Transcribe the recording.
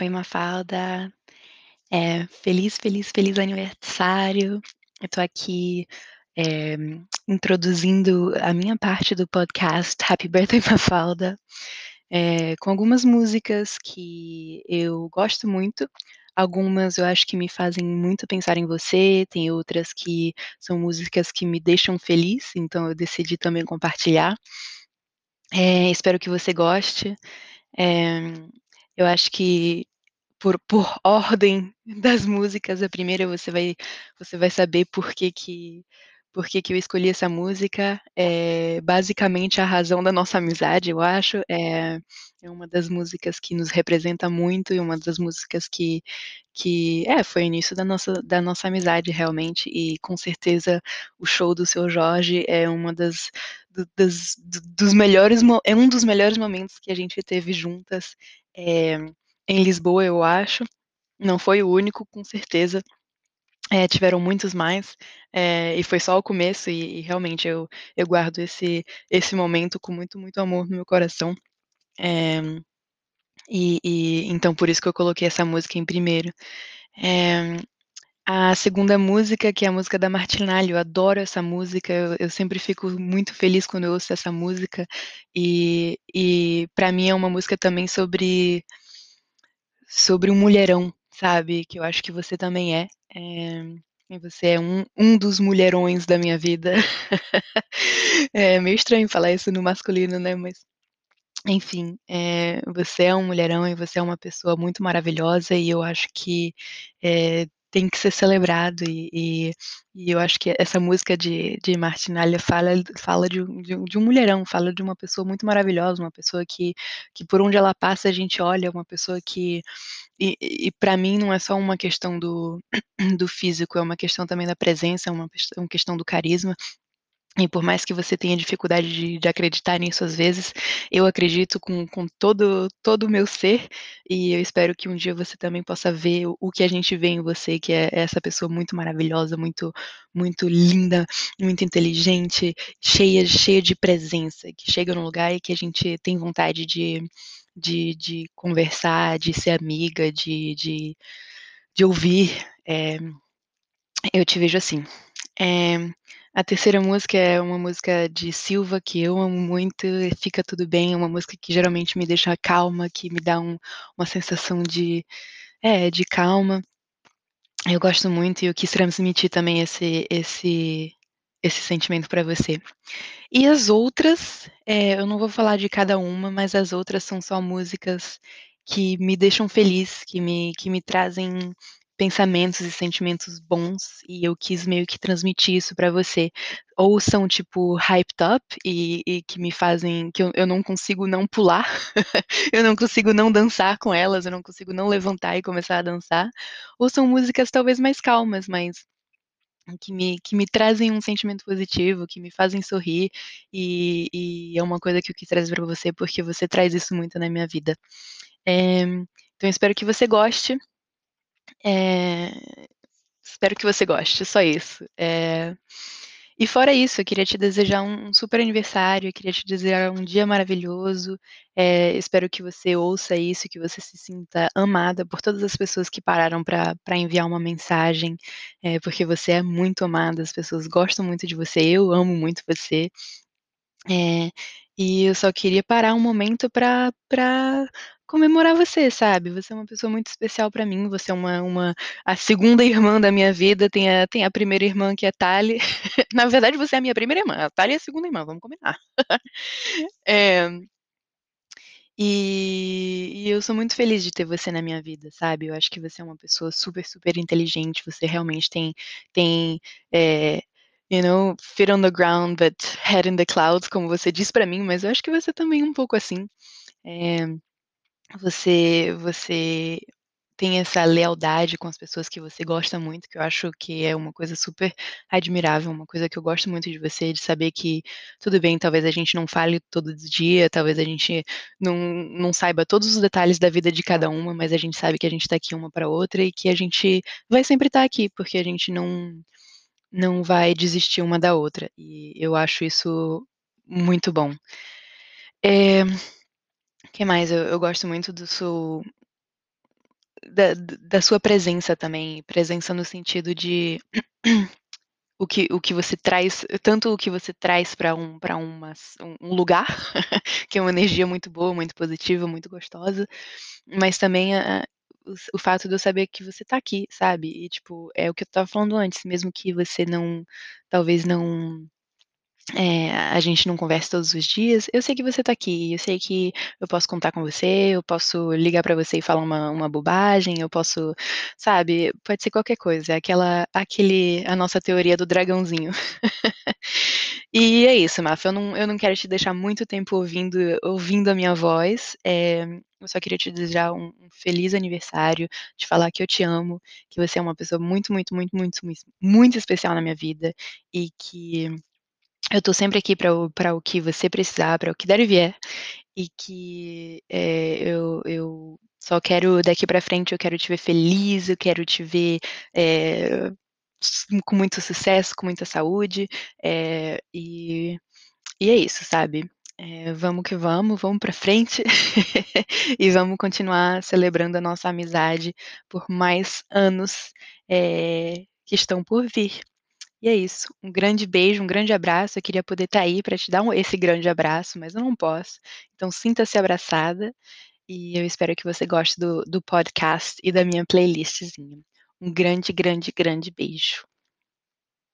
Oi, Mafalda. Eh, feliz, feliz, feliz aniversário. Eu tô aqui, eh, introduzindo a minha parte do podcast Happy Birthday Mafalda, eh, com algumas músicas que eu gosto muito, algumas eu acho que me fazem muito pensar em você, tem outras que são músicas que me deixam feliz, então eu decidi também compartilhar. Eh, espero que você goste. Eu acho que por por ordem das músicas, a primeira você vai você vai saber por que que por que que eu escolhi essa música, é basicamente a razão da nossa amizade, eu acho, eh, é uma das músicas que nos representa muito e uma das músicas que que é, foi o início da nossa da nossa amizade realmente, e com certeza o show do Seu Jorge é uma das do das do dos melhores é um dos melhores momentos que a gente teve juntas, eh, em Lisboa, eu acho. Não foi o único, com certeza. Eh, tiveram muitos mais, eh, e foi só o começo e e realmente eu eu guardo esse esse momento com muito, muito amor no meu coração. Eh, e e então por isso que eu coloquei essa música em primeiro. Eh, a segunda música, que é a música da Martinalha, eu adoro essa música, eu eu sempre fico muito feliz quando eu ouço essa música, e e pra mim é uma música também sobre sobre um mulherão, sabe, que eu acho que você também é, e você é um um dos mulherões da minha vida. É meio estranho falar isso no masculino, né, mas enfim, eh, você é um mulherão e você é uma pessoa muito maravilhosa e eu acho que, eh, tem que ser celebrado e e e eu acho que essa música de de Martinalha fala fala de de de um mulherão, fala de uma pessoa muito maravilhosa, uma pessoa que que por onde ela passa a gente olha, uma pessoa que e e pra mim não é só uma questão do do físico, é uma questão também da presença, é uma questão questão do carisma, e por mais que você tenha dificuldade de de acreditar nisso às vezes, eu acredito com com todo todo o meu ser, e eu espero que um dia você também possa ver o que a gente vê em você, que é essa pessoa muito maravilhosa, muito muito linda, muito inteligente, cheia cheia de presença, que chega num lugar e que a gente tem vontade de de de conversar, de ser amiga, de de de ouvir, eh, eu te vejo assim. Eh, a terceira música é uma música de Silva que eu amo muito, Fica Tudo Bem, é uma música que geralmente me deixa calma, que me dá um uma sensação de é, de calma. Eu gosto muito e eu quis transmitir também esse esse esse sentimento pra você. E as outras, eh, eu não vou falar de cada uma, mas as outras são só músicas que me deixam feliz, que me que me trazem pensamentos e sentimentos bons, e eu quis meio que transmitir isso pra você. Ou são tipo hyped up e e que me fazem que eu eu não consigo não pular, eu não consigo não dançar com elas, eu não consigo não levantar e começar a dançar, ou são músicas talvez mais calmas, mas que me que me trazem um sentimento positivo, que me fazem sorrir, e e é uma coisa que eu quis trazer pra você, porque você traz isso muito na minha vida. Eh, então espero que você goste. Eh, espero que você goste, só isso. Eh, e fora isso, eu queria te desejar um super aniversário, eu queria te desejar um dia maravilhoso, eh, espero que você ouça isso, que você se sinta amada por todas as pessoas que pararam pra enviar uma mensagem, eh, porque você é muito amada, as pessoas gostam muito de você, eu amo muito você. Eh, e eu só queria parar um momento pra comemorar você, sabe, você é uma pessoa muito especial pra mim, você é uma uma a segunda irmã da minha vida, tem a tem a primeira irmã que é Tali, na verdade você é a minha primeira irmã, a Tali é a segunda irmã, vamos combinar. Eh e e eu sou muito feliz de ter você na minha vida, sabe, eu acho que você é uma pessoa super, super inteligente, você realmente tem tem, eh, you know, feet on the ground but head in the clouds, como você diz pra mim, mas eu acho que você também é um pouco assim. Eh, você você tem essa lealdade com as pessoas que você gosta muito, que eu acho que é uma coisa super admirável, uma coisa que eu gosto muito de você, de saber que tudo bem, talvez a gente não fale todo dia, talvez a gente não não saiba todos os detalhes da vida de cada uma, mas a gente sabe que a gente tá aqui uma pra outra e que a gente vai sempre estar aqui, porque a gente não não vai desistir uma da outra, e eu acho isso muito bom. Eh, que mais? Eu eu gosto muito do seu da da sua presença também, presença no sentido de o que o que você traz tanto o que você traz pra um pra um lugar, que é uma energia muito boa, muito positiva, muito gostosa, mas também a o o fato de eu saber que você tá aqui, sabe, e tipo, é o que eu estava falando antes, mesmo que você não talvez não, eh, a gente não converse todos os dias, eu sei que você tá aqui, eu sei que eu posso contar com você, eu posso ligar pra você e falar uma uma bobagem, eu posso sabe, pode ser qualquer coisa, aquela aquele a nossa teoria do dragãozinho. E é isso, Mafa, eu não eu não quero te deixar muito tempo ouvindo ouvindo a minha voz, eh, eu só queria te desejar um um feliz aniversário, te falar que eu te amo, que você é uma pessoa muito, muito, muito, muito, muito especial na minha vida, e que eu tô sempre aqui pra o o que você precisar, pra o que der e vier, e que, eh, eu eu só quero daqui pra frente eu quero te ver feliz, eu quero te ver, s com muito sucesso, com muita saúde, eh, e e é isso, sabe. Eh, vamos que vamos, vamos pra frente, e vamos continuar celebrando a nossa amizade por mais anos, eh, que estão por vir. E é isso, um grande beijo, um grande abraço, eu queria poder estar aí pra te dar um esse grande abraço, mas eu não posso, então sinta-se abraçada, e eu espero que você goste do do podcast e da minha playlistzinha. Um grande, grande, grande beijo.